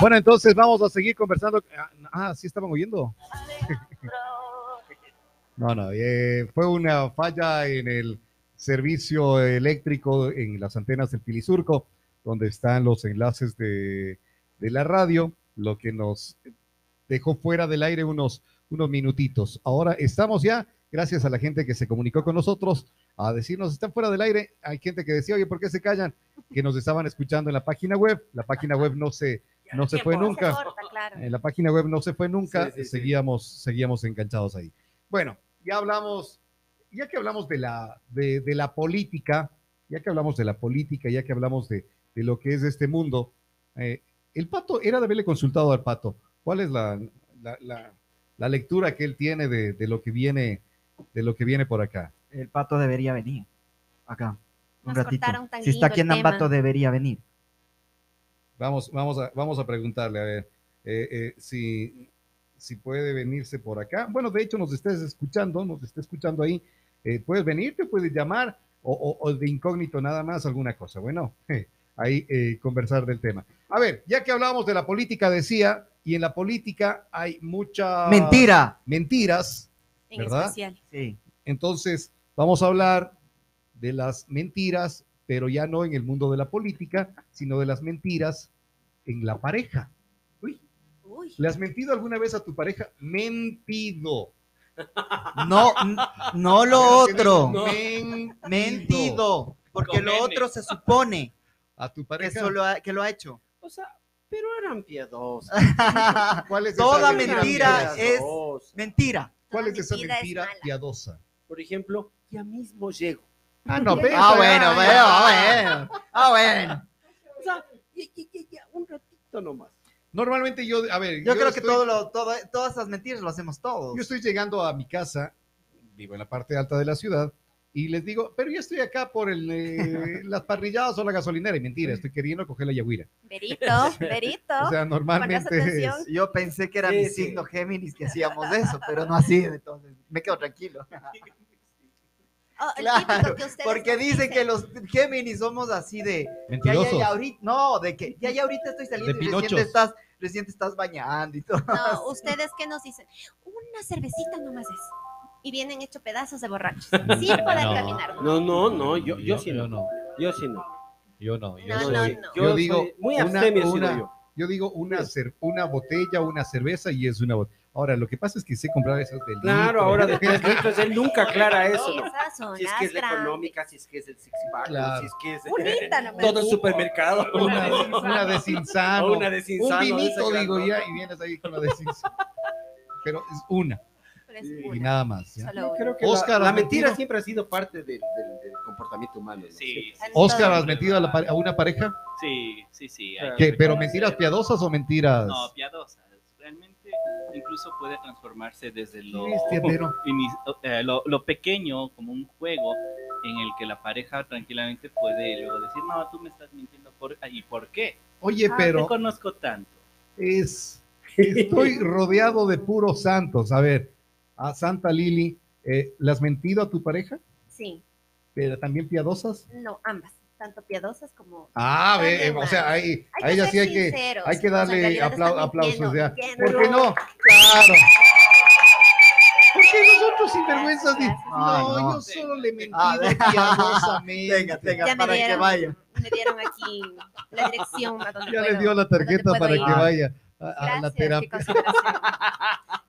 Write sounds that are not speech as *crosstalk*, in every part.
Bueno, entonces vamos a seguir conversando. Ah, Ah, sí estaban oyendo. No, no, eh, fue una falla en el servicio eléctrico en las antenas del Pilisurco, donde están los enlaces de, de la radio, lo que nos dejó fuera del aire unos, unos minutitos. Ahora estamos ya, gracias a la gente que se comunicó con nosotros, a decirnos, están fuera del aire. Hay gente que decía, oye, ¿por qué se callan? Que nos estaban escuchando en la página web. La página web no se, no se fue nunca. En la página web no se fue nunca, Sí, sí, sí. seguíamos, seguíamos enganchados ahí. Bueno, ya hablamos, ya que hablamos de la, de, de la política, ya que hablamos de la política, ya que hablamos de, de lo que es este mundo, eh, el pato, era de haberle consultado al pato, ¿cuál es la, la, la- la lectura que él tiene de, de lo que viene, de lo que viene por acá? El pato debería venir acá. Un Nos ratito. Si está aquí el en Ambato, debería venir. Vamos, vamos, a, vamos a preguntarle, a ver, eh, eh, si, si puede venirse por acá. Bueno, de hecho, nos estés escuchando, nos está escuchando ahí. Eh, puedes venirte, puedes llamar, o, o- o de incógnito nada más, alguna cosa. Bueno, *laughs* ahí eh, conversar del tema. A ver, ya que hablábamos de la política, decía, y en la política hay muchas ¡Mentira! mentiras, En ¿verdad? especial. Sí. Entonces, vamos a hablar de las mentiras, pero ya no en el mundo de la política, sino de las mentiras en la pareja. Uy, Uy. ¿le has mentido alguna vez a tu pareja? Mentido. No, no lo otro. No. Mentido. Mentido. Porque lo otro se supone A tu que, pareja. solo ha, que lo ha hecho. O sea, pero eran piadosos. *laughs* ¿Cuál es esa Toda mentira mentira es mentira. ¿Cuál es esa mentira piadosa? Por ejemplo, ya mismo llego. Ah, no, ve, Ah, bueno, bueno, ah, bueno. Ah, bueno. O sea, ya, ya, ya, ya, un ratito nomás. Normalmente yo, a ver, Yo, creo que estoy- todo lo, todo, todas esas mentiras lo hacemos todos. Yo estoy llegando a mi casa, vivo en la parte alta de la ciudad, y les digo, pero yo estoy acá por el, eh, las parrilladas o la gasolinera. Y mentira, estoy queriendo coger la yagüira. Verito, Verito. *laughs* O sea, normalmente es- Yo pensé que era Sí, mi sí. signo Géminis que hacíamos eso, pero no así, entonces me quedo tranquilo. *laughs* Oh, Claro, que ustedes porque dicen que los Géminis somos así de ya, ya, mentirosos. ya, ahorita, no, de que ya, ya ahorita estoy saliendo De y recién te estás, recién te estás bañando y todo. No, *laughs* ustedes que nos dicen, una cervecita nomás es. Y vienen hecho pedazos de borrachos. *laughs* Sin poder No. caminar. No, no, no, yo, yo, sí no. no. Yo sí no. Yo no. Yo, No, soy- no, yo Yo digo, muy una- una- yo. yo digo una, cer- una botella, una cerveza y es una botella. Ahora, lo que pasa es que sé comprar esas del Claro, litro. ahora de tres litros él nunca aclara eso. ¿no? Esas son Si es que es la grandes. económica, si es que es el six pack, Claro. si es que es todo el supermercado. Una, una de Cinzano. O una de Un esa vinito, digo grandota. ya, y vienes ahí con la de Cinzano. Pero es una, Pero es Sí. y una, nada más. ¿ya? solo Yo una. creo que Oscar, la, la ¿has mentira siempre ha sido parte del, del- del comportamiento humano. ¿no? Sí, En Oscar. ¿has mentido a, la pare- a una pareja? sí, sí, sí. ¿Pero mentiras piadosas o mentiras? No, piadosas. Realmente incluso puede transformarse desde lo, *laughs* ini- eh, lo, lo pequeño como un juego en el que la pareja tranquilamente puede luego decir, no, tú me estás mintiendo. Por... ¿Y por qué? Oye, "Ah, pero te conozco tanto. es. Estoy rodeado de puros santos. A ver, a Santa Lili, eh, ¿le has mentido a tu pareja? Sí, ¿Pero también piadosas? no, ambas. Tanto piadosas como. Ah, ve, También o sea, ahí, Hay a que ella ser sí hay que, hay que darle apla- aplausos. ya. ¿Por qué no? Claro. Porque nosotros sinvergüenzas. di- Gracias. No, Ah, no. yo solo le mentí Ah, piadosamente. Tenga, tenga, Ya me para que dieron, vaya. me dieron aquí la dirección a donde Ya puedo- le dio la tarjeta para ir. que vaya a, a Gracias, la terapia.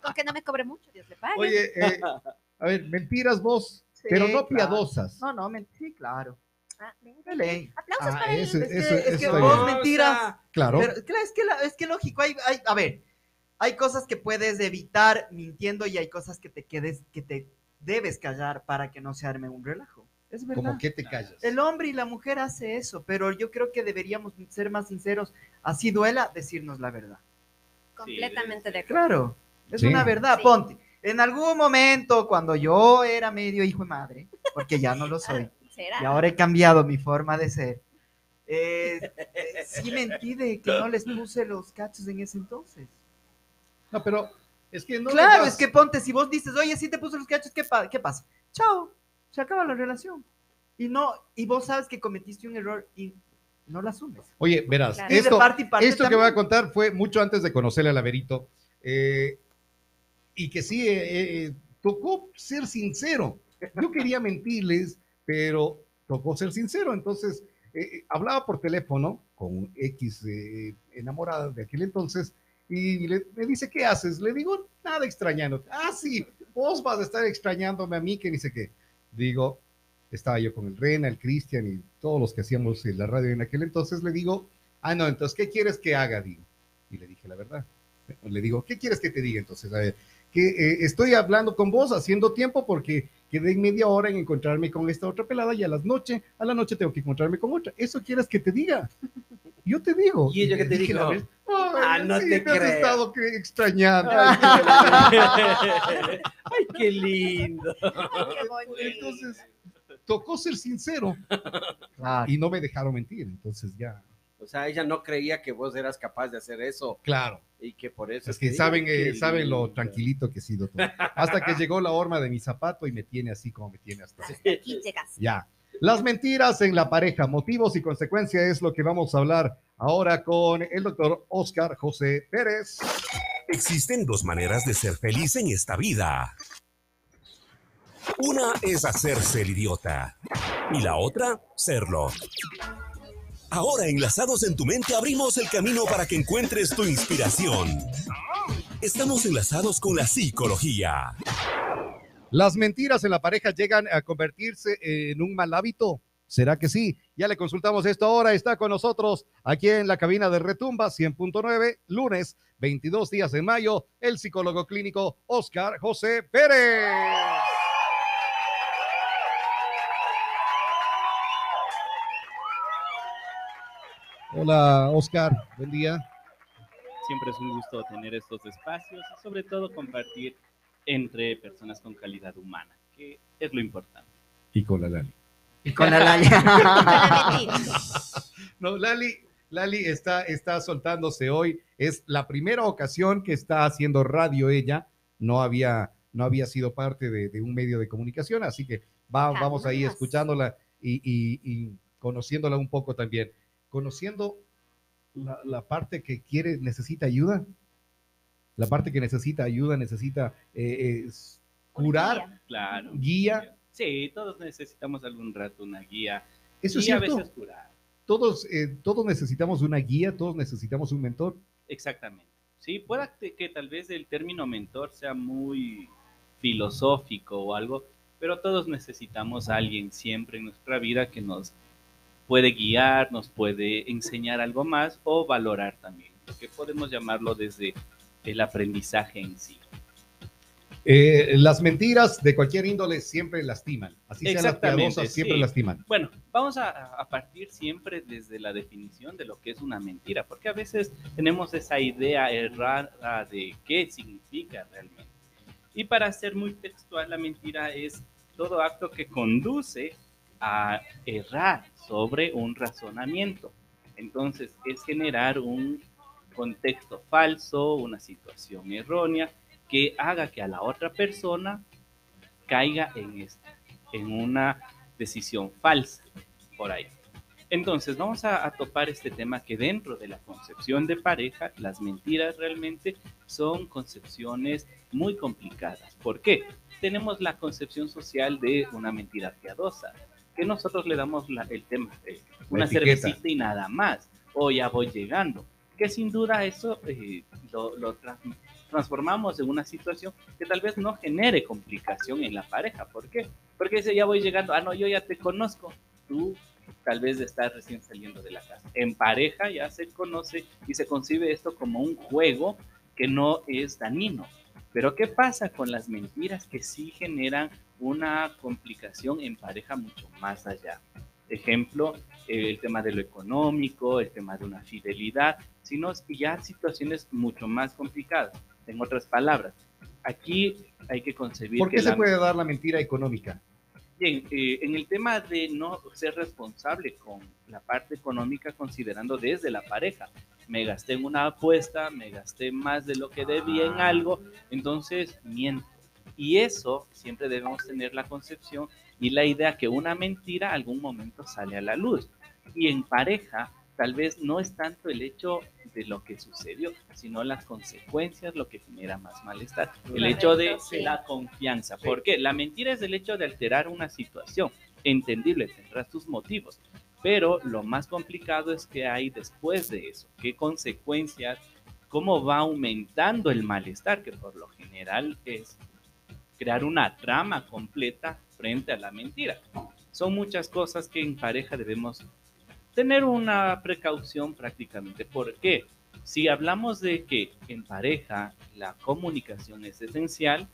Con que no me cobre mucho, Dios le pague. Oye, eh, a ver, mentiras vos, Sí, pero no claro. piadosas. No, no, men- sí, claro. Ah. Aplausos Ah, para él. eso, Es que- es que vos mentiras. Claro. Pero claro, es que, la- es que lógico, hay, hay- a ver, hay cosas que puedes evitar mintiendo y hay cosas que te quedes, que te debes callar para que no se arme un relajo. Es verdad. Como que te callas. El hombre y la mujer hace eso, pero yo creo que deberíamos ser más sinceros. Así duela decirnos la verdad. Completamente de acuerdo. Claro, es Sí. una verdad. Sí. Ponte, en algún momento cuando yo era medio hijo de madre, porque ya no lo soy, *laughs* ¿Será? y ahora he cambiado mi forma de ser, eh, eh, sí mentí de que no les puse los cachos en ese entonces. No, pero es que no. claro, es que ponte, si vos dices, oye, sí te puse los cachos, ¿qué, pa- qué pasa? Chao, se acaba la relación. Y no, y vos sabes que cometiste un error y no la asumes. Oye, verás, Claro. Esto, parte parte esto que voy a contar fue mucho antes de conocerle al Laberito. eh, y que sí, eh, eh, tocó ser sincero. Yo quería mentirles, pero tocó ser sincero. Entonces, eh, hablaba por teléfono con X eh, enamorada de aquel entonces y le, me dice, ¿qué haces? Le digo, nada extrañando. Ah, sí, vos vas a estar extrañándome a mí, que dice que. Digo, estaba yo con el Rena, el Cristian y todos los que hacíamos la radio en aquel entonces, le digo, ah, no, entonces, ¿qué quieres que haga? Digo, y le dije la verdad. Le digo, ¿qué quieres que te diga entonces? A ver, que eh, estoy hablando con vos, haciendo tiempo porque quedé media hora en encontrarme con esta otra pelada y a las noche, a la noche tengo que encontrarme con otra. ¿Eso quieres que te diga? Yo te digo. ¿Y ella qué te Dije dijo? vez, Ah, "Ay, no sí, te me has creo". estado que- extrañando. Ay, qué *laughs* lindo. Entonces, tocó ser sincero Claro. y no me dejaron mentir. Entonces ya, O sea, ella no creía que vos eras capaz de hacer eso claro. y que por eso. Es que saben, eh, saben lo tranquilito que he sido todo. Hasta que llegó la horma de mi zapato y me tiene así como me tiene hasta. Aquí llegas. Ya. Las mentiras en la pareja, motivos y consecuencias es lo que vamos a hablar ahora con el doctor Oscar José Pérez. Existen dos maneras de ser feliz en esta vida. Una es hacerse el idiota y la otra, serlo. Ahora, enlazados en tu mente, abrimos el camino para que encuentres tu inspiración. Estamos enlazados con la psicología. ¿Las mentiras en la pareja llegan a convertirse en un mal hábito? ¿Será que sí? Ya le consultamos esto ahora. Está con nosotros aquí en la cabina de Retumba 100.9, lunes 22 días de mayo, el psicólogo clínico Oscar José Pérez. Hola, Oscar. Buen día. Siempre es un gusto tener estos espacios y sobre todo compartir entre personas con calidad humana, que es lo importante. Y con la Lali. Y con la *laughs* Con laya. la mentira. *laughs* No, Lali, Lali está, está soltándose hoy. Es la primera ocasión que está haciendo radio ella. No había, no había sido parte de, de un medio de comunicación, así que va- vamos ahí escuchándola y, y- y conociéndola un poco también. Conociendo la, la parte que quiere, necesita ayuda. La parte que necesita ayuda, necesita eh, es curar, Claro. guía. Sí, todos necesitamos algún rato una guía Eso es y a cierto. veces curar. Todos, eh, todos necesitamos una guía, todos necesitamos un mentor. Exactamente. Sí, pueda que, que tal vez el término mentor sea muy filosófico o algo, pero todos necesitamos a alguien siempre en nuestra vida que nos puede guiar, nos puede enseñar algo más o valorar también, que podemos llamarlo desde el aprendizaje en sí. Eh, las mentiras de cualquier índole siempre lastiman. Así sean las piadosas, siempre sí. lastiman. Bueno, vamos a, a partir siempre desde la definición de lo que es una mentira, porque a veces tenemos esa idea errada de qué significa realmente. Y para ser muy textual, la mentira es todo acto que conduce a errar sobre un razonamiento. Entonces, es generar un contexto falso, una situación errónea, que haga que a la otra persona caiga en, en una decisión falsa por ahí. Entonces, vamos a, a, topar este tema que dentro de la concepción de pareja, las mentiras realmente son concepciones muy complicadas. ¿Por qué? Tenemos la concepción social de una mentira piadosa, que nosotros le damos la, el tema de una cervecita y nada más, o ya voy llegando, que sin duda eso eh, lo, lo tra transformamos en una situación que tal vez no genere complicación en la pareja. ¿Por qué? Porque si ya voy llegando, ah, no, yo ya te conozco, tú tal vez estás recién saliendo de la casa. En pareja ya se conoce y se concibe esto como un juego que no es dañino. Pero ¿qué pasa con las mentiras que sí generan una complicación en pareja mucho más allá? Ejemplo, el tema de lo económico, el tema de una fidelidad, sino ya situaciones mucho más complicadas. En otras palabras, aquí hay que concebir... ¿Por qué que se la... puede dar la mentira económica? Bien, eh, en el tema de no ser responsable con la parte económica, considerando desde la pareja, me gasté en una apuesta, me gasté más de lo que debía en algo, entonces miento. Y eso siempre debemos tener la concepción y la idea que una mentira algún momento sale a la luz. Y en pareja tal vez no es tanto el hecho de lo que sucedió, sino las consecuencias lo que genera más malestar. El hecho de sí. la confianza. ¿Por qué? La mentira es el hecho de alterar una situación. Entendible, tendrás tus motivos. Pero lo más complicado es que hay después de eso. ¿Qué consecuencias? ¿Cómo va aumentando el malestar? Que por lo general es crear una trama completa frente a la mentira. Son muchas cosas que en pareja debemos tener una precaución prácticamente. ¿Por qué? Si hablamos de que en pareja la comunicación es esencial,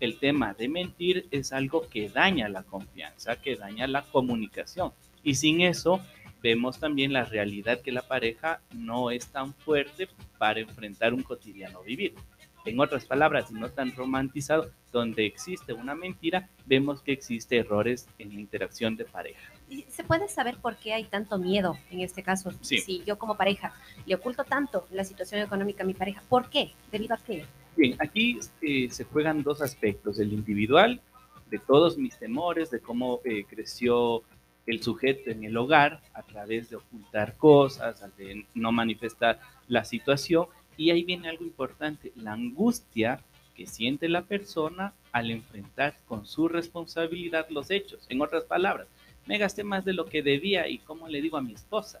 el tema de mentir es algo que daña la confianza, que daña la comunicación. Y sin eso, vemos también la realidad que la pareja no es tan fuerte para enfrentar un cotidiano vivir. En otras palabras, y no tan romantizado, donde existe una mentira, vemos que existe errores en la interacción de pareja. ¿Y ¿Se puede saber por qué hay tanto miedo en este caso? Sí. Si yo como pareja le oculto tanto la situación económica a mi pareja, ¿por qué? ¿Debido a qué? Bien, aquí eh, se juegan dos aspectos, el individual, de todos mis temores, de cómo eh, creció el sujeto en el hogar a través de ocultar cosas, de no manifestar la situación. Y ahí viene algo importante, la angustia que siente la persona al enfrentar con su responsabilidad los hechos. En otras palabras, me gasté más de lo que debía y cómo le digo a mi esposa.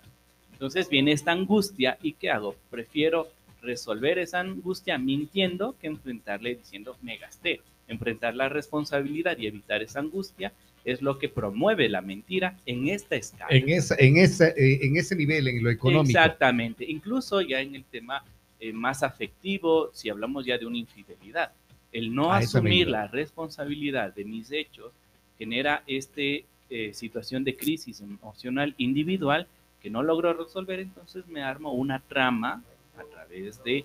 Entonces viene esta angustia y ¿qué hago? Prefiero resolver esa angustia mintiendo que enfrentarle diciendo me gasté. Enfrentar la responsabilidad y evitar esa angustia es lo que promueve la mentira en esta escala. En, esa, en, esa, eh, en ese nivel, en lo económico. Exactamente. Incluso ya en el tema eh, más afectivo, si hablamos ya de una infidelidad, el no A eso me asumir la responsabilidad de mis hechos genera esta situación de crisis emocional individual que no logro resolver, entonces me armo una trama a través de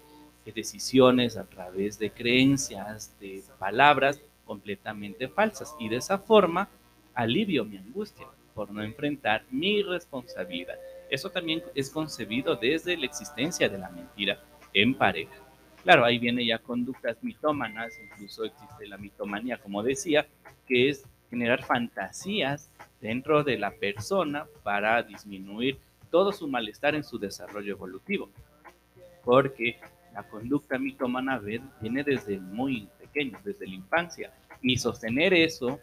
decisiones, a través de creencias, de palabras completamente falsas. Y de esa forma alivio mi angustia por no enfrentar mi responsabilidad. Eso también es concebido desde la existencia de la mentira en pareja. Claro, ahí viene ya conductas mitómanas, incluso existe la mitomanía, como decía, que es generar fantasías dentro de la persona para disminuir todo su malestar en su desarrollo evolutivo. Porque la conducta mitómana ve- viene desde muy pequeño, desde la infancia. Y sostener eso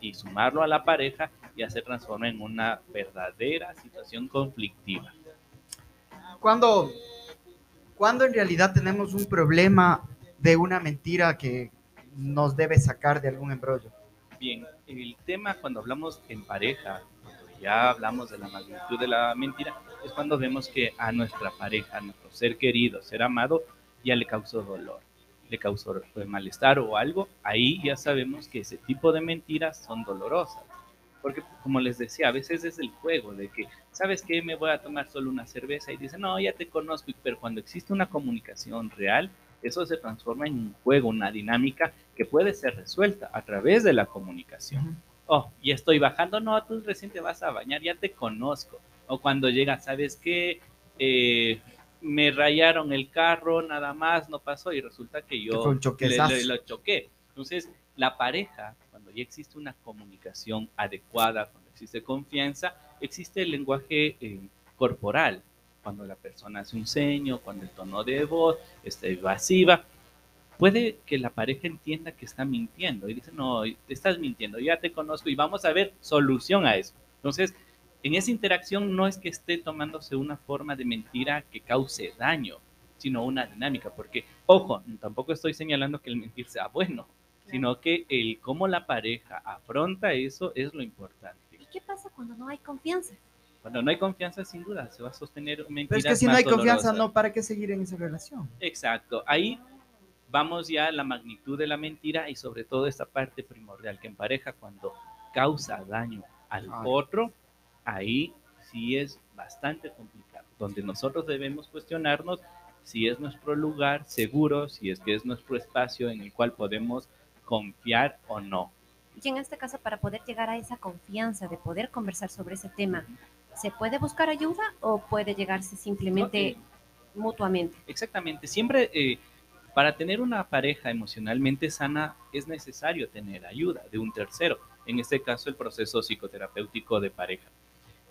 y sumarlo a la pareja ya se transforma en una verdadera situación conflictiva. Cuando, cuando en realidad tenemos un problema de una mentira que nos debe sacar de algún embrollo. Bien, el tema cuando hablamos en pareja, cuando ya hablamos de la magnitud de la mentira, es cuando vemos que a nuestra pareja, a nuestro ser querido, ser amado, ya le causó dolor, le causó malestar o algo, ahí ya sabemos que ese tipo de mentiras son dolorosas. Porque, como les decía, a veces es el juego de que, ¿sabes qué? Me voy a tomar solo una cerveza y dice, no, ya te conozco, pero cuando existe una comunicación real, eso se transforma en un juego, una dinámica que puede ser resuelta a través de la comunicación. Oh, y estoy bajando, no, tú recién te vas a bañar, ya te conozco. O cuando llega, ¿sabes qué? Eh, me rayaron el carro, nada más, no pasó y resulta que yo le, le- lo choqué. Entonces, la pareja, cuando ya existe una comunicación adecuada, cuando existe confianza, existe el lenguaje eh, corporal. Cuando la persona hace un ceño, cuando el tono de voz está evasiva, puede que la pareja entienda que está mintiendo y dice, no, te estás mintiendo, ya te conozco y vamos a ver solución a eso. Entonces, en esa interacción no es que esté tomándose una forma de mentira que cause daño, sino una dinámica, porque, ojo, tampoco estoy señalando que el mentir sea bueno, sino que el cómo la pareja afronta eso es lo importante. ¿Y qué pasa cuando no hay confianza? Cuando no hay confianza, sin duda, se va a sostener Pero mentiras es que si no hay confianza, dolorosas. no, ¿para qué seguir en esa relación? Exacto, ahí vamos ya a la magnitud de la mentira y sobre todo esta parte primordial que en pareja cuando causa daño al Ay. otro, ahí sí es bastante complicado, donde nosotros debemos cuestionarnos si es nuestro lugar seguro, si es que es nuestro espacio en el cual podemos confiar o no. Y en este caso, para poder llegar a esa confianza de poder conversar sobre ese tema, ¿se puede buscar ayuda o puede llegarse simplemente mutuamente? Exactamente, siempre eh, para tener una pareja emocionalmente sana es necesario tener ayuda de un tercero, en este caso el proceso psicoterapéutico de pareja.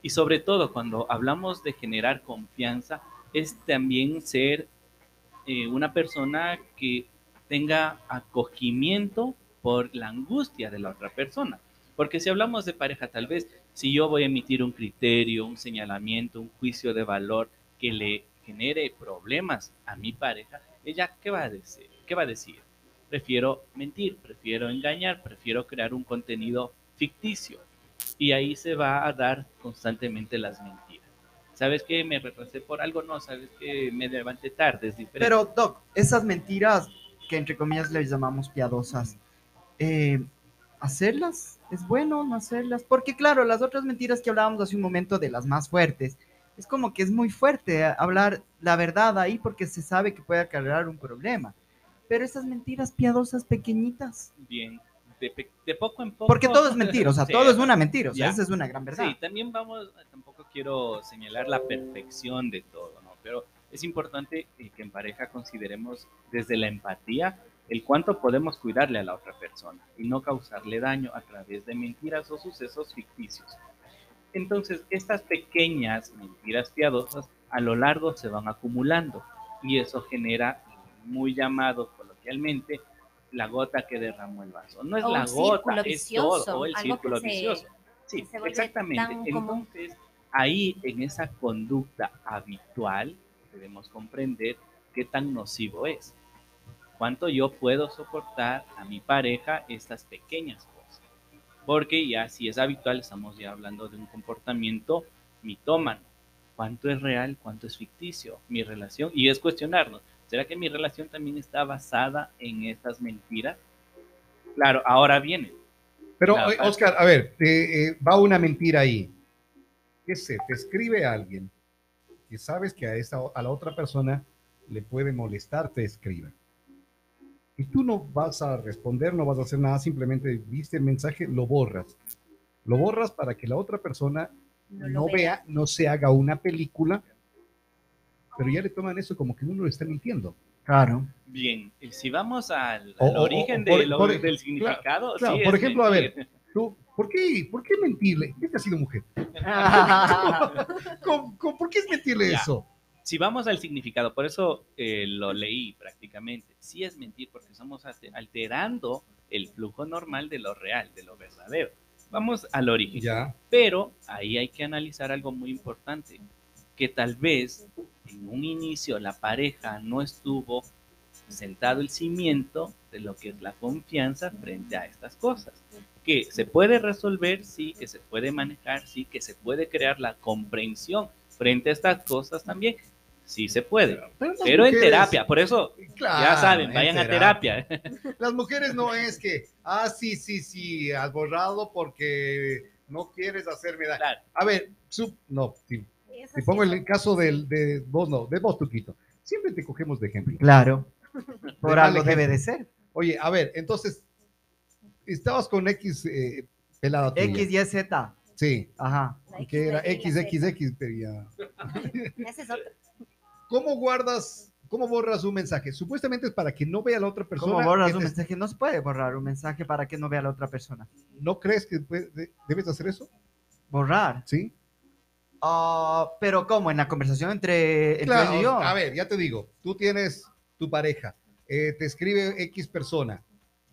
Y sobre todo cuando hablamos de generar confianza, es también ser eh, una persona que tenga acogimiento por la angustia de la otra persona. Porque si hablamos de pareja, tal vez si yo voy a emitir un criterio, un señalamiento, un juicio de valor que le genere problemas a mi pareja, ella qué va a decir? ¿Qué va a decir? Prefiero mentir, prefiero engañar, prefiero crear un contenido ficticio. Y ahí se va a dar constantemente las mentiras. ¿Sabes qué? Me retrasé por algo, no, sabes que me levanté tarde, es. Pero, Doc, esas mentiras que entre comillas les llamamos piadosas, eh, ¿hacerlas? ¿Es bueno no hacerlas? Porque claro, las otras mentiras que hablábamos hace un momento de las más fuertes, es como que es muy fuerte hablar la verdad ahí porque se sabe que puede acarrear un problema. Pero esas mentiras piadosas pequeñitas. Bien, de, de poco en poco. Porque todo es mentira, o sea, *laughs* Sí, todo es una mentira, o sea, esa es una gran verdad. Sí, también vamos, tampoco quiero señalar la perfección de todo, ¿no? Pero es importante eh, que en pareja consideremos desde la empatía el cuánto podemos cuidarle a la otra persona y no causarle daño a través de mentiras o sucesos ficticios. Entonces, estas pequeñas mentiras piadosas a lo largo se van acumulando y eso genera, muy llamado coloquialmente, la gota que derramó el vaso. No es O la gota, es vicioso, todo, o el círculo se- vicioso. Sí, exactamente. común. Entonces, ahí en esa conducta habitual debemos comprender qué tan nocivo es. Cuánto yo puedo soportar a mi pareja estas pequeñas cosas. Porque ya si es habitual, estamos ya hablando de un comportamiento mitómano. ¿Cuánto es real? ¿Cuánto es ficticio? Mi relación. Y es cuestionarnos. ¿Será que mi relación también está basada en estas mentiras? Claro, ahora viene. Pero, eh. Oscar, a ver, te, eh, va una mentira ahí. ¿Qué sé? Te escribe alguien que sabes que a, esa, a la otra persona le puede molestar, te escribe. Y tú no vas a responder, no vas a hacer nada, simplemente viste el mensaje, lo borras. Lo borras para que la otra persona No vea, no se haga una película, pero ya le toman eso como que uno le está mintiendo. Claro. Bien, y si vamos al, O- al o- o origen por- de lo- por- del significado, claro, sí por ejemplo, a ver. ¿Por qué, ¿Por qué mentirle? Esta ha sido mujer. *laughs* ¿Cómo- cómo- ¿Por qué es mentirle Ya. eso? Si vamos al significado, por eso eh, lo leí prácticamente, sí es mentir porque estamos alterando el flujo normal de lo real, de lo verdadero. Vamos al origen. Ya. Pero ahí hay que analizar algo muy importante, que tal vez en un inicio la pareja no estuvo sentado el cimiento de lo que es la confianza frente a estas cosas. Que se puede resolver, sí, que se puede manejar, sí, que se puede crear la comprensión frente a estas cosas también, sí se puede. Pero, en terapia, por eso Claro, ya saben, en vayan a terapia. *laughs* Las mujeres no es que, ah, sí, sí, sí, has borrado porque no quieres hacerme daño. Claro. A ver, su- no, si, pongo el caso del, de vos, no, de vos, Tuquito. Siempre te cogemos de ejemplo. Claro. Por algo debe de ser. Oye, a ver, entonces, estabas con X eh, pelada tuya. X, Y, Z. Sí, Ajá. Que era. XXX, pero ya. *laughs* Ese es otro. ¿Cómo guardas, cómo borras un mensaje? Supuestamente es para que no vea la otra persona. ¿Cómo borras un te- mensaje? No se puede borrar un mensaje para que no vea la otra persona. ¿No crees que puede- debes hacer eso? Borrar. Sí. Ah, pero ¿cómo? En la conversación entre, entre Claro, y yo. a ver, ya te digo, tú tienes tu pareja, eh, te escribe X persona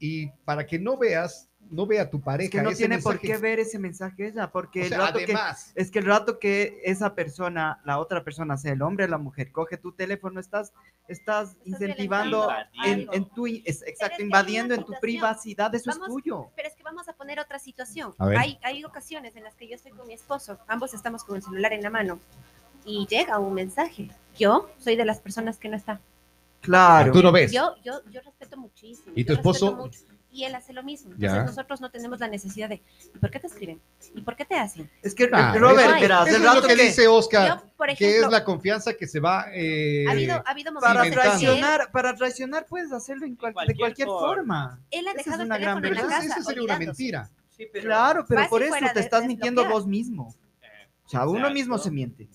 y para que no veas, no vea tu pareja. es que no ese tiene por qué ver ese mensaje ella, porque O el rato que además, es que el rato que esa persona, la otra persona, sea el hombre o la mujer, coge tu teléfono, estás, estás incentivando en, en tu, es- exacto, que invadiendo en tu privacidad, eso Vamos- es tuyo. Pero es que vamos a poner otra situación. Hay, hay ocasiones en las que yo estoy con mi esposo, ambos estamos con el celular en la mano y llega un mensaje. Yo soy de las personas que no está. Claro. tú no ves. Yo, yo, yo respeto muchísimo. ¿Y tu esposo? mucho, y él hace lo mismo. Ya. Entonces nosotros no tenemos la necesidad de, ¿y por qué te escriben? ¿Y por qué te hacen? Es que, Claro, Robert, eso- verás, Eso el es lo que, que, dice Oscar, Yo, por que es la confianza que se va... eh, ha habido, ha habido para momentos él, traicionar, para traicionar puedes hacerlo en cual- de cualquier forma. forma. él ha esa es dejado el una gran en la eso, casa. eso sería una mentira. Sí, pero- Claro, pero por eso te de- estás mintiendo vos mismo. O sea, uno mismo se miente.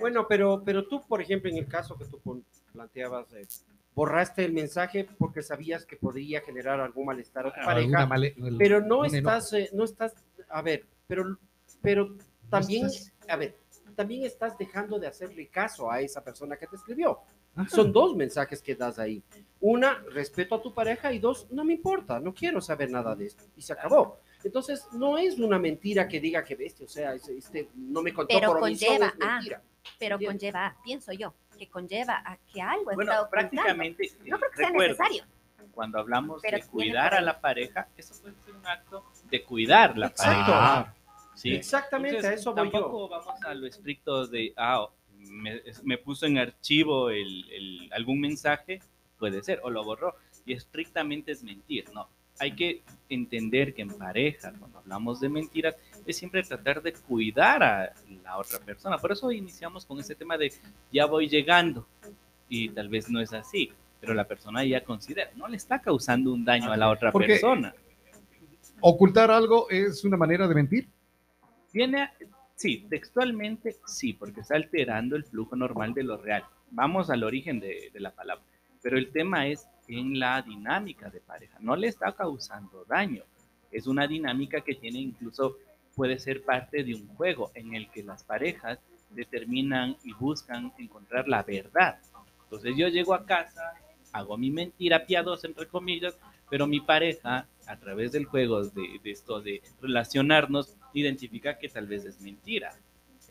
Bueno, pero, pero tú, por ejemplo, en el caso que tú planteabas, eh, borraste el mensaje porque sabías que podría generar algún malestar a tu pareja, pero no estás, eh, no estás, a ver, pero, pero también estás- a ver, también estás dejando de hacerle caso a esa persona que te escribió. Son dos mensajes que das ahí. Una, respeto a tu pareja y dos, no me importa, no quiero saber nada de esto. Y se acabó. Entonces, no es una mentira que diga que bestia, o sea, este, no me contó Pero por omisión, conlleva es mentira. Pero Bien. conlleva, pienso yo, que conlleva a que algo Bueno, está prácticamente, No creo que sea recuerda, necesario. cuando hablamos Pero de cuidar a la pareja, eso puede ser un acto de cuidar la Exacto. pareja. ¿sí? Exactamente, Entonces, a eso voy yo. tampoco vamos a lo estricto de, ah, me, me puso en archivo el, el- algún mensaje, puede ser, o lo borró, y estrictamente es mentir, no. Hay que entender que en pareja, cuando hablamos de mentiras, es siempre tratar de cuidar a la otra persona. Por eso iniciamos con ese tema de ya voy llegando, y tal vez no es así, pero la persona ya considera, no le está causando un daño a la otra Porque- persona. Ocultar algo es una manera de mentir. Tiene, sí, textualmente sí, porque está alterando el flujo normal de lo real. Vamos al origen de, de la palabra. Pero el tema es en la dinámica de pareja. No le está causando daño. Es una dinámica que tiene incluso, puede ser parte de un juego en el que las parejas determinan y buscan encontrar la verdad. Entonces yo llego a casa, hago mi mentira piadosa, entre comillas, pero mi pareja, a través del juego de, de esto de relacionarnos, identifica que tal vez es mentira.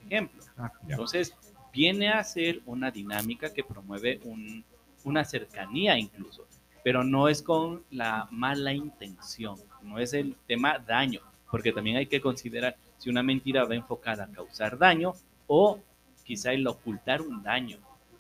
Ejemplo. Entonces, viene a ser una dinámica que promueve un- una cercanía incluso, pero no es con la mala intención, no es el tema daño, porque también hay que considerar si una mentira va enfocada a causar daño o quizá el ocultar un daño.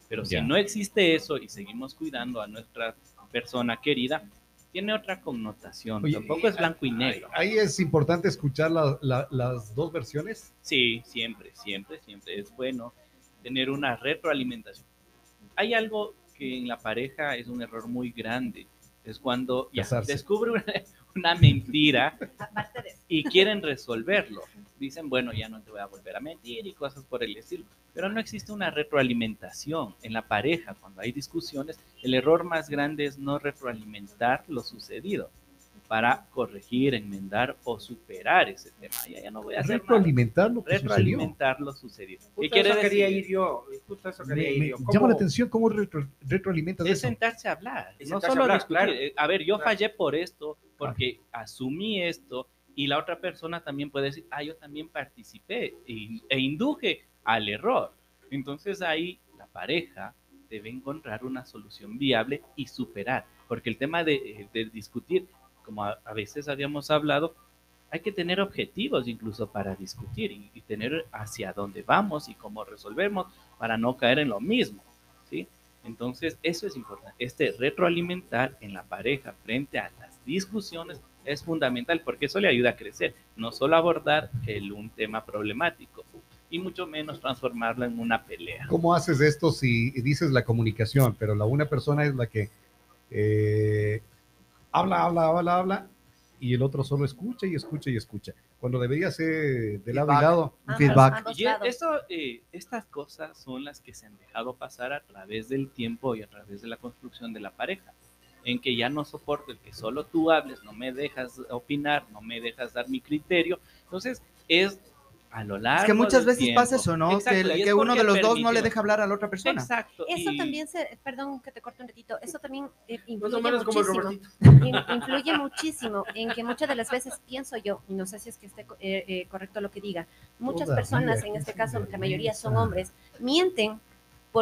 Pero si Ya. no existe eso y seguimos cuidando a nuestra persona querida, tiene otra connotación. Oye, Tampoco es blanco y negro. Ahí es importante escuchar la- la- las dos versiones. Sí, siempre, siempre, siempre es bueno tener una retroalimentación. Hay algo que en la pareja es un error muy grande. Es cuando ya descubre una, *laughs* una mentira y quieren resolverlo. Dicen, bueno, ya no te voy a volver a mentir y cosas por el estilo. Pero no existe una retroalimentación en la pareja. Cuando hay discusiones, el error más grande es no retroalimentar lo sucedido para corregir, enmendar o superar ese tema. Ya, ya no voy a hacer nada. Retroalimentar lo que sucedió. Retroalimentar lo sucedido. ¿Qué quiere eso quería decir? ir yo. Justo eso quería Me, ir yo. llama ¿Cómo- la atención cómo retro- retroalimentas Es eso. sentarse a hablar, Es no sentarse a solo hablar, discutir. claro. Eh, A ver, yo Claro. fallé por esto, porque asumí esto, y la otra persona también puede decir, ah, yo también participé e, e induje al error. Entonces ahí la pareja debe encontrar una solución viable y superar, porque el tema de, eh, de discutir, como a, a veces habíamos hablado, hay que tener objetivos incluso para discutir y, y tener hacia dónde vamos y cómo resolvemos para no caer en lo mismo, ¿sí? Entonces, eso es importante. Este retroalimentar en la pareja frente a las discusiones es fundamental porque eso le ayuda a crecer, no solo abordar el, un tema problemático y mucho menos transformarlo en una pelea. ¿Cómo haces esto si dices la comunicación, pero la una persona es la que eh, habla, habla, habla, habla, y el otro solo escucha y escucha y escucha? Cuando debería ser de lado y Feedback. lado. Feedback. Y lados. eso, eh, estas cosas son las que se han dejado pasar a través del tiempo y a través de la construcción de la pareja, en que ya no soporto el que solo tú hables, no me dejas opinar, no me dejas dar mi criterio. Entonces, es a lo largo Es que muchas del veces tiempo. pasa eso, ¿no? Exacto, que que uno de los dos no le deja hablar a la otra persona. Exacto. Eso y- también se, perdón que te corte un ratito, eso también eh, Más o influye menos como el muchísimo. Robertito. in- influye muchísimo en que muchas de las veces pienso yo, y no sé si es que esté eh, eh, correcto lo que diga, muchas Todavía, personas, qué en este caso la mayoría son hombres, mienten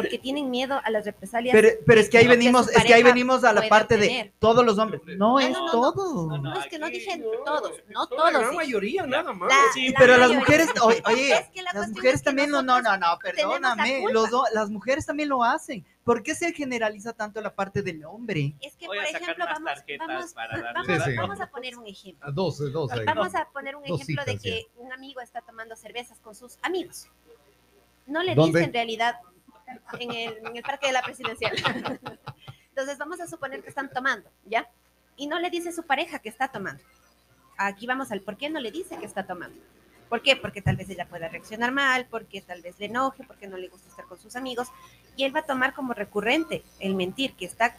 porque tienen miedo a las represalias. Pero, pero es que ahí que venimos, es que ahí venimos a la parte tener. de todos los hombres. No No, es no, no, todo. no, No, es que no dije No, todos, no toda La todos. gran sí. mayoría, nada más. La- Sí, la Pero las mujeres, oye, *laughs* oye, Es que la las mujeres es que también, no, no, no, no, perdóname, los las mujeres también lo hacen. ¿Por qué se generaliza tanto la parte del hombre? Es que, Voy por a ejemplo, vamos, vamos, para dar vamos, Sí, sí. vamos a poner un ejemplo. Dos, dos ahí. Vamos a poner un ejemplo de que un amigo está tomando cervezas con sus amigos. No le ¿Dónde? dice en realidad en el, en el parque de la presidencial. *laughs* Entonces vamos a suponer que están tomando, ¿ya? Y no le dice a su pareja que está tomando. Aquí vamos al por qué no le dice que está tomando. ¿Por qué? Porque tal vez ella pueda reaccionar mal, porque tal vez le enoje, porque no le gusta estar con sus amigos. Y él va a tomar como recurrente el mentir que está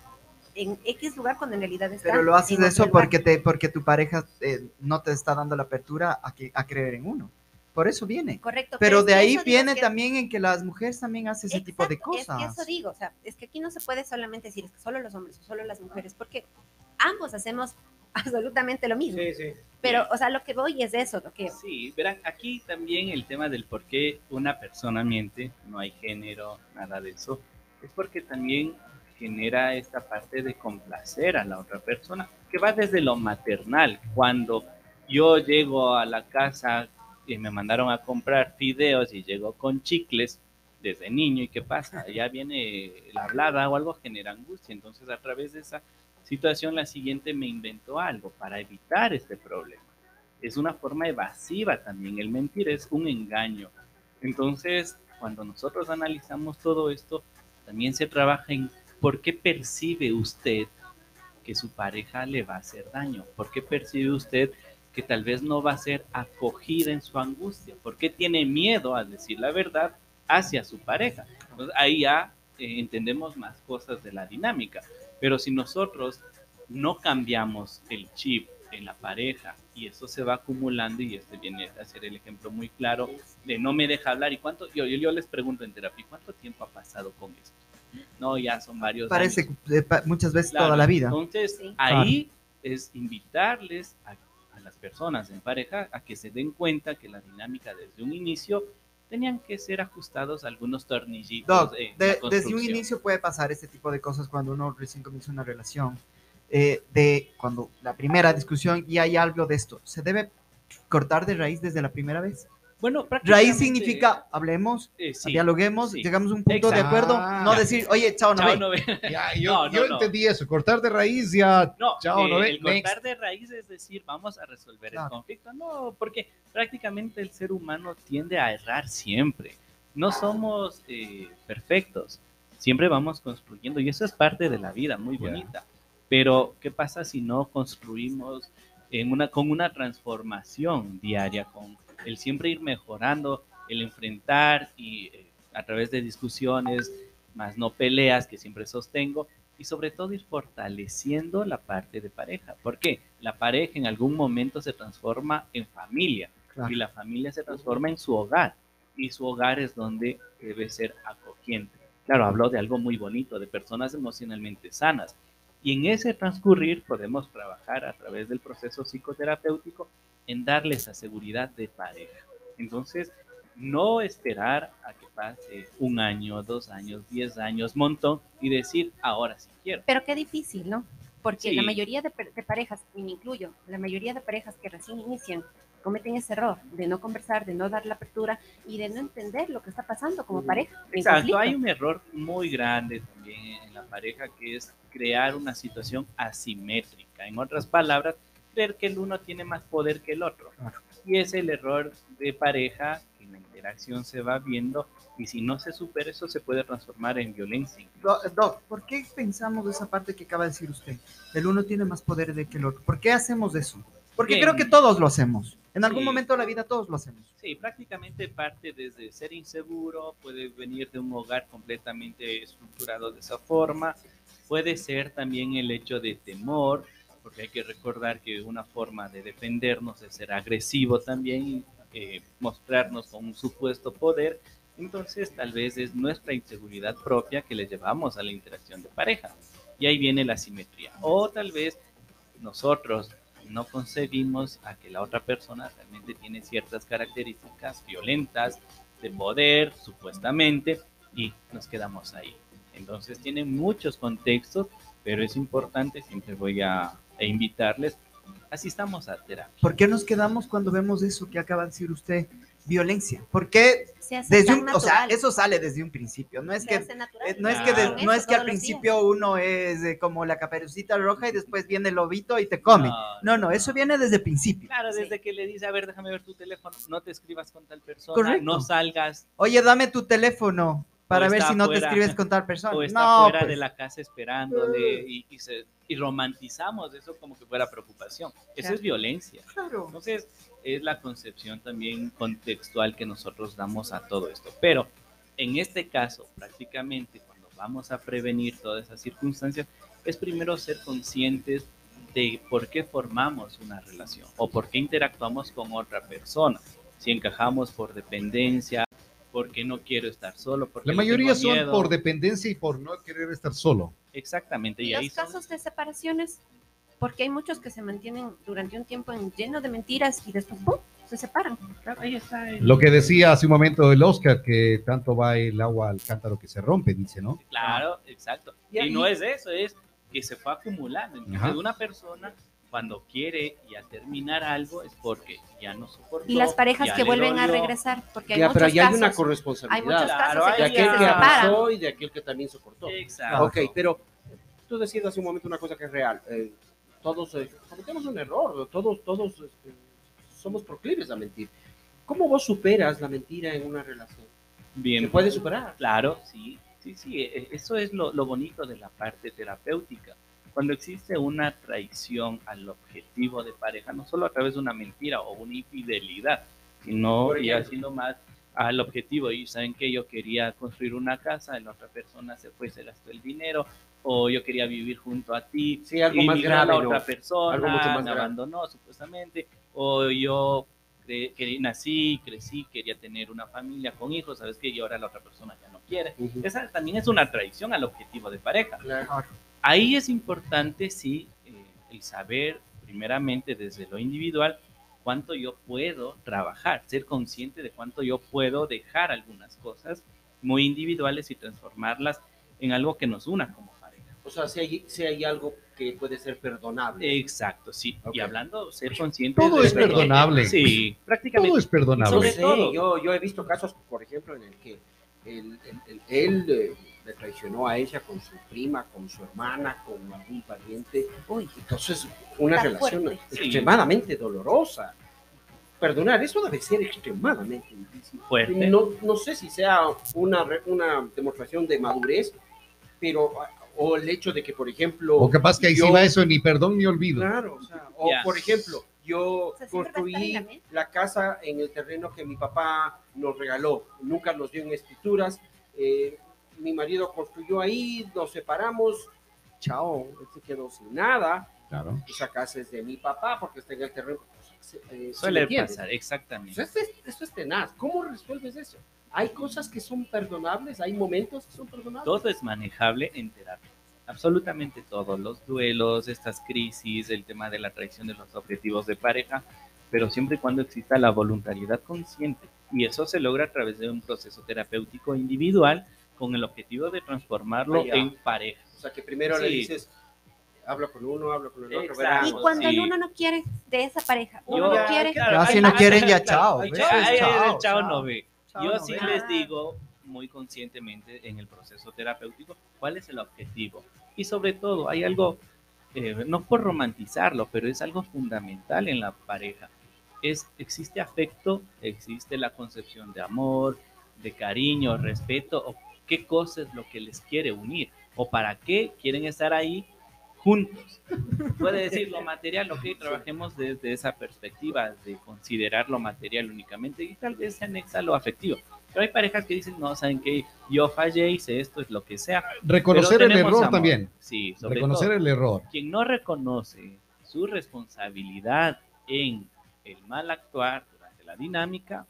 en X lugar cuando en realidad está Pero lo haces en eso porque te porque tu pareja eh, no te está dando la apertura a, que, a creer en uno. Por eso viene. Correcto. Pero es de ahí viene que- también en que las mujeres también hacen ese tipo de Exacto, es que cosas. eso digo, o sea, es que aquí no se puede solamente decir es que solo los hombres o solo las mujeres, porque ambos hacemos *laughs* absolutamente lo mismo. Sí, sí. Pero, o sea, lo que voy es eso, lo que Sí, verán, aquí también el tema del por qué una persona miente, no hay género, nada de eso, es porque también genera esta parte de complacer a la otra persona, que va desde lo maternal. Cuando yo llego a la casa y me mandaron a comprar fideos y llego con chicles desde niño, ¿y qué pasa? Ya viene la hablada o algo genera angustia. Entonces, a través de esa situación, la siguiente me inventó algo para evitar este problema es una forma evasiva también. El mentir es un engaño. Entonces, cuando nosotros analizamos todo esto, también se trabaja en por qué percibe usted que su pareja le va a hacer daño, por qué percibe usted que tal vez no va a ser acogida en su angustia, por qué tiene miedo a decir la verdad hacia su pareja. Entonces, ahí ya eh, entendemos más cosas de la dinámica. Pero si nosotros no cambiamos el chip en la pareja y eso se va acumulando y este viene a ser el ejemplo muy claro de no me deja hablar y cuánto yo, yo, yo les pregunto en terapia ¿cuánto tiempo ha pasado con esto? No, ya son varios Parece años. eh, muchas veces Claro, toda la vida. Entonces, Sí. ahí es invitarles a las personas en pareja a que se den cuenta que la dinámica desde un inicio tenían que ser ajustados algunos tornillitos. Doc, en de- la desde un inicio puede pasar este tipo de cosas cuando uno recién comienza una relación. eh, de cuando la primera discusión y hay algo de esto, ¿se debe cortar de raíz desde la primera vez? Bueno, Raíz significa hablemos, eh, sí. dialoguemos, sí. llegamos a un punto de acuerdo, no decir, oye, chao, no Chao, ve. no ve. *laughs* Ya, yo No, yo no. entendí eso, cortar de raíz ya. No, Chao, eh, no ve. el cortar Next. de raíz es decir, vamos a resolver el conflicto. No, porque prácticamente el ser humano tiende a errar siempre. No somos eh, perfectos. Siempre vamos construyendo y eso es parte de la vida, muy bonita. Pero, ¿qué pasa si no construimos en una, con una transformación diaria, con el siempre ir mejorando, el enfrentar y eh, a través de discusiones, más no peleas que siempre sostengo, y sobre todo ir fortaleciendo la parte de pareja. porque La pareja en algún momento se transforma en familia Claro. y la familia se transforma en su hogar y su hogar es donde debe ser acogiente. Claro, habló de algo muy bonito, de personas emocionalmente sanas. Y en ese transcurrir podemos trabajar a través del proceso psicoterapéutico en darle esa seguridad de pareja. Entonces, no esperar a que pase un año, dos años, diez años, montón, y decir, ahora sí quiero. Pero qué difícil, ¿no? Porque Sí. la mayoría de, de parejas, y me incluyo, la mayoría de parejas que recién inician cometen ese error de no conversar, de no dar la apertura y de no entender lo que está pasando como pareja. Exacto, hay un error muy grande también en la pareja que es crear una situación asimétrica. En otras palabras, creer que el uno tiene más poder que el otro. Y es el error de pareja que en la interacción se va viendo y si no se supera eso se puede transformar en violencia. Do- Doc, ¿por qué pensamos esa parte que acaba de decir usted? El uno tiene más poder de que el otro. ¿Por qué hacemos eso? Porque Bien. creo que todos lo hacemos. En algún Sí. momento de la vida todos lo hacemos. Sí, prácticamente parte desde ser inseguro, puede venir de un hogar completamente estructurado de esa forma, puede ser también el hecho de temor, porque hay que recordar que una forma de defendernos es ser agresivo también, eh, mostrarnos con un supuesto poder, entonces tal vez es nuestra inseguridad propia que le llevamos a la interacción de pareja. Y ahí viene la simetría. O tal vez nosotros no concebimos a que la otra persona realmente tiene ciertas características violentas, de poder, supuestamente, y nos quedamos ahí. Entonces tiene muchos contextos, pero es importante, siempre voy a, a invitarles, asistamos a terapia. ¿Por qué nos quedamos cuando vemos eso que acaba de decir usted? Violencia. ¿Por qué Se hace desde un, o sea, eso sale desde un principio? No es se que eh, no es que de- no es que al principio uno es eh, como la caperucita roja y después viene el lobito y te come. No, no, eso viene desde el principio. Claro, Sí. desde que le dice, a ver, déjame ver tu teléfono, no te escribas con tal persona, Correcto. no salgas Oye, dame tu teléfono para ver si no te escribes con tal persona. o está no, fuera pues. de la casa esperándole y, y, se- y romantizamos eso como que fuera preocupación. Eso Claro. es violencia. Claro. Entonces, es la concepción también contextual que nosotros damos a todo esto. Pero en este caso, prácticamente cuando vamos a prevenir todas esas circunstancias, es primero ser conscientes de por qué formamos una relación o por qué interactuamos con otra persona. si encajamos por dependencia, porque no quiero estar solo, porque La mayoría tengo son por dependencia y por no querer estar solo. Exactamente, y Y ahí los son- casos de separaciones, porque hay muchos que se mantienen durante un tiempo en- lleno de mentiras y después ¡pum! se separan. Claro, ahí está el- Lo que decía hace un momento el Oscar, que tanto va el agua al cántaro que se rompe, dice, ¿no? Claro, exacto. Y Y, ahí- no es eso, es que se fue acumulando. Entonces, Ajá. una persona cuando quiere ya terminar algo es porque ya no soportó. Y las parejas ya que vuelven a regresar, porque hay Ya, muchos pero hay casos. una hay corresponsabilidad. muchos Claro, casos hay en de que aquel que abrazó y de aquel que también soportó. Exacto. Ok, pero tú decías hace un momento una cosa que es real. Eh, todos eh, cometemos un error, todos, todos este, somos proclives a mentir. ¿Cómo vos superas la mentira en una relación? Bien. ¿Se puede superar? Claro, sí, sí, sí. e- Eso es lo, lo bonito de la parte terapéutica. Cuando existe una traición al objetivo de pareja, no solo a través de una mentira o una infidelidad, sino ya sino más al objetivo. Y saben que yo quería construir una casa, la otra persona se fue, se gastó el dinero, o yo quería vivir junto a ti, Sí, algo y más grave, la ¿no? otra persona, Algo mucho más me grave. abandonó supuestamente, o yo cre- que nací, crecí, quería tener una familia con hijos, sabes que y ahora la otra persona ya no quiere. Ujú. Esa también es una traición al objetivo de pareja. Claro. Ahí es importante, sí, eh, el saber primeramente desde lo individual cuánto yo puedo trabajar, ser consciente de cuánto yo puedo dejar algunas cosas muy individuales y transformarlas en algo que nos una como. O sea, si hay, si hay algo que puede ser perdonable. Exacto, sí. Ok. Y hablando, ser consciente Todo de- es perdonable. Sí, prácticamente. Todo es perdonable. sé, todo. yo, yo he visto casos, por ejemplo, en el que él, él- él- él, le traicionó a ella con su prima, con su hermana, con algún pariente. Uy, Entonces, una Está relación fuerte. Sí. extremadamente dolorosa. Perdonar, eso debe ser extremadamente difícil. Fuerte. No, no sé si sea una, re- una demostración de madurez, pero o el hecho de que, por ejemplo, O capaz que ahí yo- sí va eso, ni perdón ni olvido. Claro, o, sea, o por ejemplo, yo O sea, construí la casa en el terreno que mi papá nos regaló, nunca nos dio en escrituras. eh, mi marido construyó ahí, nos separamos, chao, él se quedó sin nada. Claro. Esa casa es de mi papá porque está en el terreno. ¿sí me Suele pasar, exactamente. Eso es, eso es tenaz. ¿Cómo resuelves eso? Hay cosas que son perdonables, hay momentos que son perdonables. Todo es manejable en terapia. Absolutamente todo. Los duelos, estas crisis, el tema de la traición de los objetivos de pareja, pero siempre y cuando exista la voluntariedad consciente. Y eso se logra a través de un proceso terapéutico individual con el objetivo de transformarlo ya. en pareja. O sea, que primero le Sí. dices, hablo con uno, hablo con el otro. Exacto. y cuando sí. el uno no quiere de esa pareja, uno Yo- no quiere, claro, Ya si no quieren, ya chao. chao, chao chao. no ve. Yo sí les digo muy conscientemente en el proceso terapéutico cuál es el objetivo. Y sobre todo, hay algo, eh, no por romantizarlo, pero es algo fundamental en la pareja. Es, existe afecto, existe la concepción de amor, de cariño, respeto, o qué cosa es lo que les quiere unir, o para qué quieren estar ahí juntos. Puede decir lo material, ok, trabajemos desde esa perspectiva de considerar lo material únicamente y tal vez se anexa lo afectivo. Pero hay parejas que dicen, no, saben que yo fallé, hice esto, es lo que sea. Reconocer el error amor. también. Sí, sobre Reconocer todo. el error. Quien no reconoce su responsabilidad en el mal actuar durante la dinámica,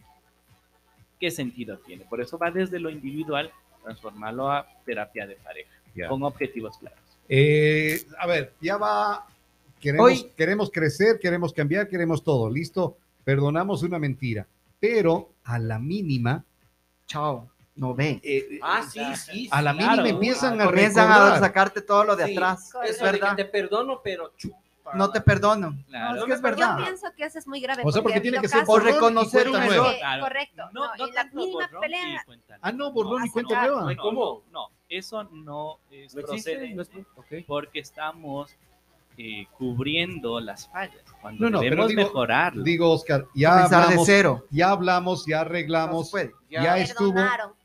¿qué sentido tiene? Por eso va desde lo individual, transformarlo a terapia de pareja, con objetivos claros. Eh, a ver, ya va. Queremos, Hoy- queremos crecer, queremos cambiar, queremos todo. Listo. Perdonamos una mentira. Pero a la mínima, Chao. No ve. eh, Ah, sí, sí. a la mínima claro. empiezan a a sacarte todo lo de Sí, atrás. Es Eso de que verdad. te perdono, pero chupa. No te perdono. Claro. No, es que es yo pienso que eso es muy grave. O sea, porque tiene que ser y reconocer un nueva. error. correcto. No, No, no en la borrón pelea. y cuenta Ah, no, borrón y cuenta nueva. ¿Cómo? No, eso no es ¿No existe? procedente ¿No es- ok. porque estamos eh, cubriendo las fallas. Cuando No, debemos digo- mejorarlo. Digo, Oscar, ya Comenzar de hablamos, cero. ya hablamos, ya arreglamos, ya, Ya estuvo Perdonaron.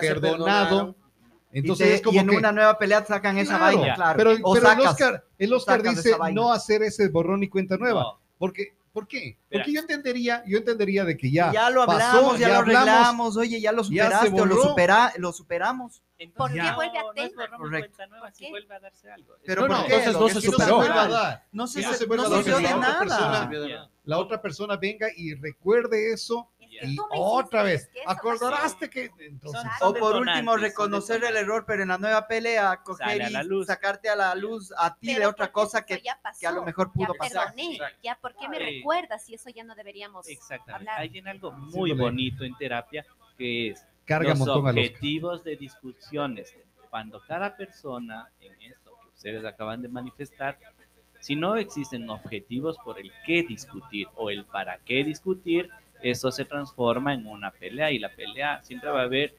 Perdonado. Entonces y, te- es como y en que, una nueva pelea sacan esa Claro, vaina, claro. Pero, o pero el sacas. Oscar, el Oscar dice no hacer ese borrón y cuenta nueva. No, Porque, ¿Por qué? Mira. Porque yo entendería, yo entendería de que ya, Ya, lo pasó, hablamos, ya, ya lo hablamos, arreglamos, oye, ya lo ya superaste o lo, supera, lo superamos. entonces ¿Por qué no, vuelve a no Correcto. cuenta nueva, ¿Por si qué? vuelve a darse algo. Pero No, ¿por no, qué? entonces no se superó. no vuelva a se- dar. No se, Ya dio de la otra nada. persona- Ya. la otra persona venga y recuerde eso Ya. Y otra vez, acordaste que entonces O por último, reconocer el error, pero en la nueva pelea, coger y luz. sacarte a la luz a ti de otra cosa que, ya pasó, que a lo mejor pudo ya pasar. perdoné, ya por qué me recuerdas si eso ya no deberíamos Exactamente. hablar. Hay en algo muy bonito en terapia que es carga los objetivos de discusiones. Cuando cada persona en esto que ustedes acaban de manifestar, si no existen objetivos por el qué discutir o el para qué discutir, eso se transforma en una pelea y la pelea siempre va a haber,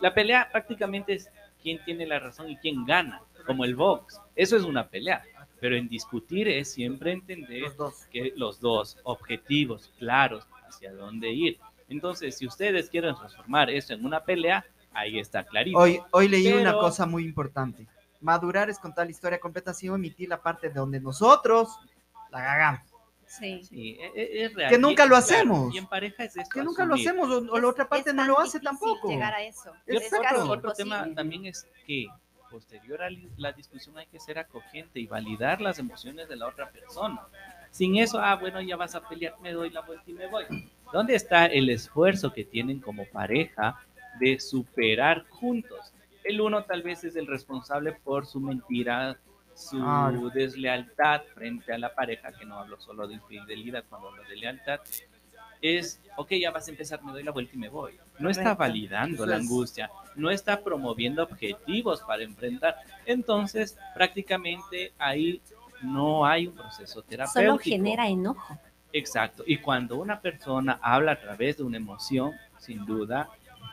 la pelea prácticamente es quién tiene la razón y quién gana, como el box. Eso es una pelea, pero en discutir es siempre entender Los dos. que los dos objetivos claros hacia dónde ir. Entonces, si ustedes quieren transformar eso en una pelea, ahí está clarito. Hoy, hoy leí una cosa muy importante. Madurar es contar la historia completa sin omitir la parte de donde nosotros la cagamos. Sí. Sí, e- e- es real. Que nunca lo claro, hașa y en pareja es esto. Que nunca lo asumir. hacemos o, o la otra parte Es no lo hace tampoco. Llegar a eso. Y Es otro- otro, imposible. tema también es que posterior a la discusión hay que ser acogente y validar las emociones de la otra persona. Sin eso, ah, bueno, ya vas a pelear, me doy la vuelta y me voy. ¿Dónde está el esfuerzo que tienen como pareja de superar juntos? El uno tal vez es el responsable por su mentira, su Claro. deslealtad frente a la pareja, que no hablo solo de infidelidad, cuando hablo de lealtad, es, ok, ya vas a empezar, me doy la vuelta y me voy. No está validando la angustia, no está promoviendo objetivos para enfrentar. Entonces, prácticamente ahí no hay un proceso terapéutico. Solo genera enojo. Exacto. Y cuando una persona habla a través de una emoción, sin duda,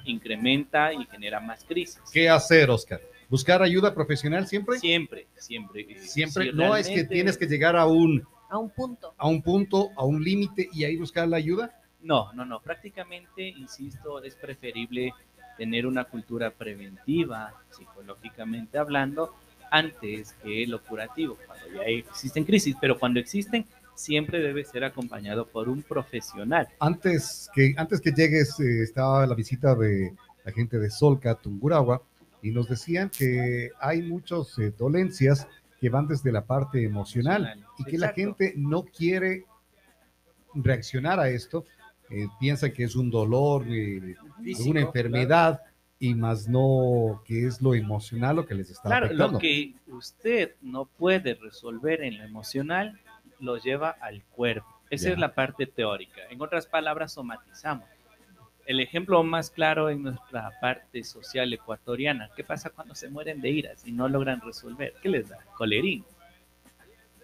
incrementa y genera más crisis. ¿Qué hacer, Oscar? ¿Buscar ayuda profesional siempre? Siempre, siempre. Siempre. si no es que tienes que llegar a un, A un punto. a un punto, a un límite y ahí buscar la ayuda. No, no, no. Prácticamente, insisto, es preferible tener una cultura preventiva, psicológicamente hablando, antes que lo curativo, cuando ya existen crisis. Pero cuando existen, siempre debe ser acompañado por un profesional. Antes que, antes que llegues, eh, estaba la visita de la gente de Solca, Tungurahua, y nos decían que hay muchas eh, dolencias que van desde la parte emocional y que la Exacto. gente no quiere reaccionar a esto, eh, piensa que es un dolor, eh, Físico, una enfermedad y más no que es lo emocional lo que les está Claro, afectando. lo que usted no puede resolver en lo emocional lo lleva al cuerpo. Esa Ya. es la parte teórica. En otras palabras, somatizamos. El ejemplo más claro en nuestra parte social ecuatoriana. ¿Qué pasa cuando se mueren de iras y no logran resolver? ¿Qué les da? Colerín.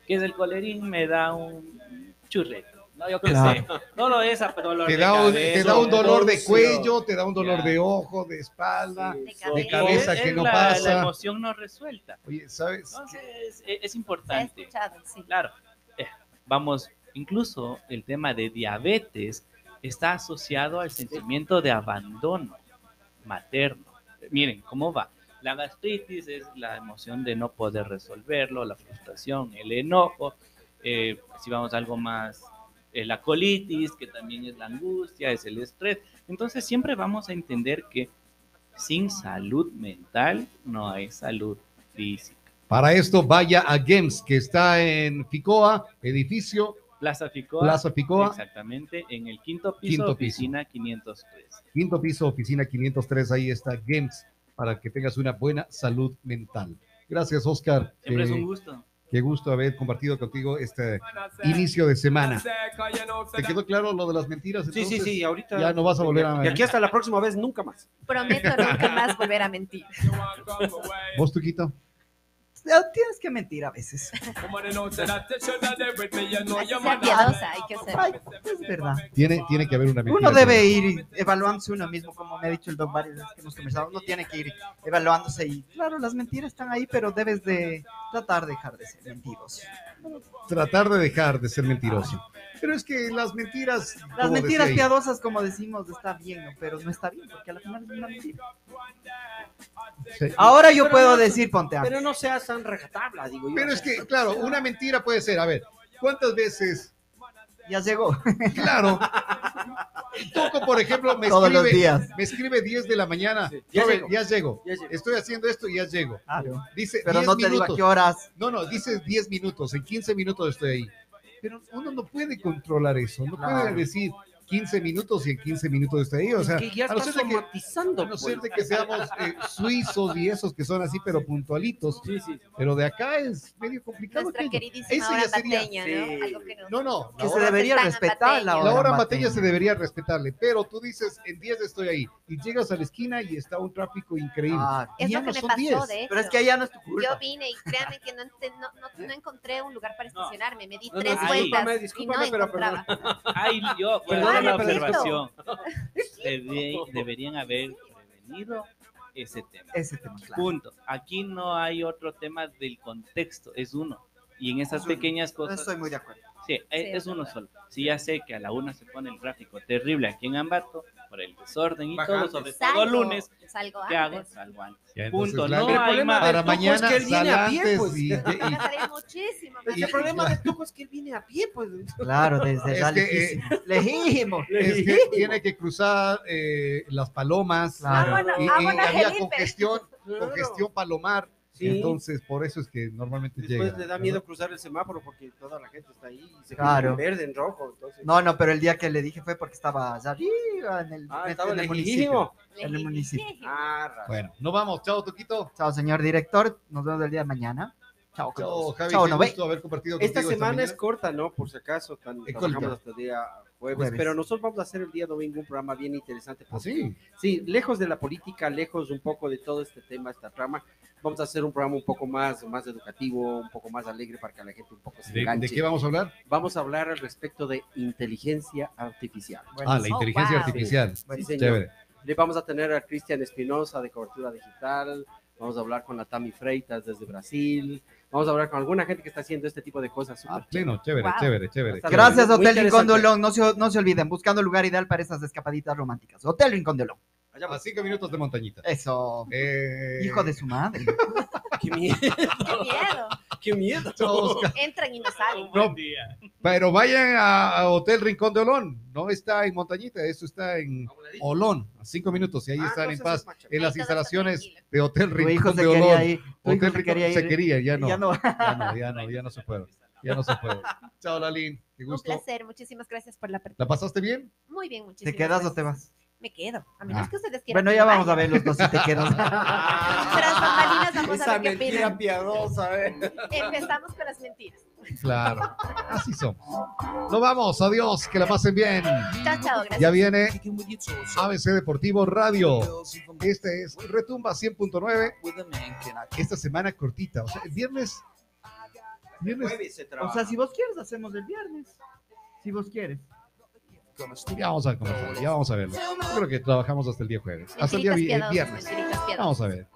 ¿Qué es el colerín? Me da un churreto. No, yo qué Claro. sé. No lo es, pero dolor Te da, un, cabeza, te da un dolor de cuello, te da un dolor Ya. de ojo, de espalda. Sí, De cabeza Es- que es no la- pasa. La emoción no resuelta. Oye, ¿sabes? Entonces, es, es importante. escuchado, sí. Claro, eh, vamos, incluso el tema de diabetes está asociado al sentimiento de abandono materno. Miren, ¿cómo va? La gastritis es la emoción de no poder resolverlo, la frustración, el enojo. eh, si vamos algo más, eh, la colitis, que también es la angustia, es el estrés. Entonces siempre vamos a entender que sin salud mental no hay salud física. Para esto vaya a Games, que está en Ficoa, edificio Plaza Ficoa. Plaza Ficoa, Exactamente, en el quinto piso, Quinto piso. oficina 503. quinto piso, oficina 503, ahí está Games, para que tengas una buena salud mental. Gracias, Oscar. Siempre es Eh, un gusto. Qué gusto haber compartido contigo este inicio de semana. ¿Te quedó claro lo de las mentiras? Sí, sí, sí, ahorita. Ya no vas a volver a... Y aquí hasta la próxima vez, nunca más. Prometo nunca más volver a mentir. *laughs* ¿Vos, Tuquito? Tienes que mentir a veces. *laughs* Piadosa, hay que ser. Ay, es verdad. Tiene, tiene que haber una mentira. Uno debe ir evaluándose uno mismo, como me ha dicho el doc varias veces que hemos conversado. Uno tiene que ir evaluándose y, claro, las mentiras están ahí, pero debes de tratar de dejar de ser mentiroso. Tratar de dejar de ser mentiroso. Pero es que las mentiras... Las mentiras piadosas, como decimos, está bien, ¿no? pero no está bien, porque al final es una mentira. Sí. Ahora yo Pero puedo no- decir, ponte. Pero no seas tan regatabla, digo yo. Pero es que, claro, una mentira puede ser, a ver, ¿cuántas veces Ya llegó Claro. Toco, por ejemplo, me todos los escribe, días. me escribe 10 de la mañana. Sí, ya Joven, llego. ya llego. Ya llego. Estoy haciendo esto y ya llego. Claro. Dice Pero 10 no te digo a qué horas. No, no, dice 10 minutos. En 15 minutos estoy ahí. Pero uno no puede controlar eso. No puede decir, 15 minutos y en 15 minutos está ahí. O sea, que ya a no está ser de que, somatizando. a no ser pues. de que seamos eh, suizos y esos que son así, pero puntualitos. Sí, sí. Pero de acá es medio complicado. Nuestra queridísima hora ya sería- bateña, sí. ¿no? Algo que no. No, no, la Que se hora- debería respetar la Mateña. hora. La hora Mateña. mateña se debería respetarle, pero tú dices en 10 estoy ahí y llegas a la esquina y está un tráfico increíble. Ah, Y Es ya lo no que me son pasó, 10. de hecho. pero es que allá no es tu Yo culpa. vine y créanme que no, no, no, no encontré un lugar para No. estacionarme. Me di No, no, tres discúlpame, vueltas discúlpame, y no pero encontraba. *laughs* Ay, yo, hacer la pero- observación. Debe- deberían haber prevenido ese tema. Ese tema, claro. Punto. Aquí no hay otro tema del contexto, es uno. Y en esas Es uno. pequeñas No cosas, estoy muy de acuerdo. sí, es, es uno solo. Si ya sé que a la una se pone el tráfico terrible aquí en Ambato, por el desorden y todo, sobre todo Salgo, lunes, salgo ¿qué hago? antes. Salgo antes. Ya, entonces, Punto. la- No el hay problema más. para es mañana que él viene a pie, salantes pues. y, y- Me gastaré muchísimo. Es que el problema de Tuco es que él viene a pie, pues. Claro, desde que, eh, lejísimo. Es que tiene que cruzar eh, las palomas Claro. Vámonos, y, y vámonos, había congestión, congestión palomar. Sí. Entonces, por eso es que normalmente Después llega. le da miedo cruzar el semáforo porque toda la gente está ahí y se Claro. pone en verde, en rojo. Entonces... No, no, pero el día que le dije fue porque estaba allá arriba en el, Ah, en estaba el lejísimo. municipio. En el municipio. Ah, Bueno, nos vamos. Chao, Toquito. Chao, señor director. Nos vemos el día de mañana. Chao, Chao. Javi. Chao, no ve. gusto haber compartido Esta semana es corta, ¿no? Por si acaso, tan, trabajamos hasta el día jueves, Jueves. pero nosotros vamos a hacer el día domingo un programa bien interesante. ¿Ah, porque- sí? Sí, lejos de la política, lejos un poco de todo este tema, esta trama, vamos a hacer un programa un poco más, más educativo, un poco más alegre para que la gente un poco se ¿De, enganche. de qué vamos a hablar? Vamos a hablar al respecto de inteligencia artificial. Ah, la Oh, inteligencia wow. artificial. Sí, señor. Chévere. Le vamos a tener a Cristian Espinosa de cobertura digital, vamos a hablar con la Tami Freitas desde Brasil, vamos a hablar con alguna gente que está haciendo este tipo de cosas. Ah, pleno, chévere, Wow. chévere, chévere. Hasta Gracias, Hotel Rincón de Olón. No se, no se olviden, buscando lugar ideal para esas escapaditas románticas. Hotel Rincón de Olón. Allá A cinco minutos de montañita. Eso. Eh, Hijo de su madre. *laughs* Qué miedo, ¡Qué miedo! qué miedo. Entran y no salen. Buen No. día. Pero vayan a, a Hotel Rincón de Olón. No está en montañita, eso está en Olón. A cinco minutos y ahí Ah, están en paz. En las instalaciones de Hotel Rincón de Olón. Hotel se Rincón se quería, ya no. Ya no. Ya no, ya no, ya no se puede. Ya no se puede. Chao, Lalín. Qué Un gusto. placer, muchísimas gracias por la ¿La apertura. pasaste bien? Muy bien, muchísimas ¿Te quedas o te vas? Me quedo, a menos Ah. que ustedes quieran. Bueno, ya vamos vaya. a ver los dos si te quedas. *laughs* Tras bambalinas vamos a ver qué mentira opinan. piadosa, ¿eh? Empezamos con las mentiras. Claro. Así somos. Nos vamos. Adiós. Que la pasen bien. Chao, chao, gracias. Ya viene ABC Deportivo Radio. Este es Retumba 100.9. Esta semana cortita. O sea, el viernes. Viernes. O sea, si vos quieres, hacemos el viernes. Si vos quieres. Ya vamos a conversar, ya vamos a verlo. Yo creo que trabajamos hasta el día jueves. Hasta el día vi- el viernes. Vamos a ver.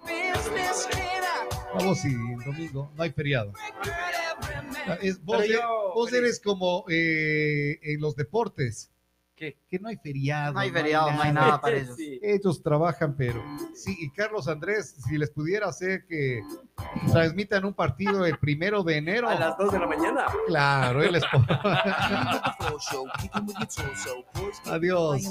Vamos y domingo, no hay feriado. Es- vos, Pero e- yo- vos eres como eh, en los deportes, ¿Qué? que no hay feriado. No hay feriado, no hay nada para *laughs* ellos. Sí. Ellos trabajan, pero sí, y Carlos Andrés, si les pudiera hacer que transmitan un partido el primero de enero, A las 2 de la mañana. claro, él les *laughs* Adiós. Adiós.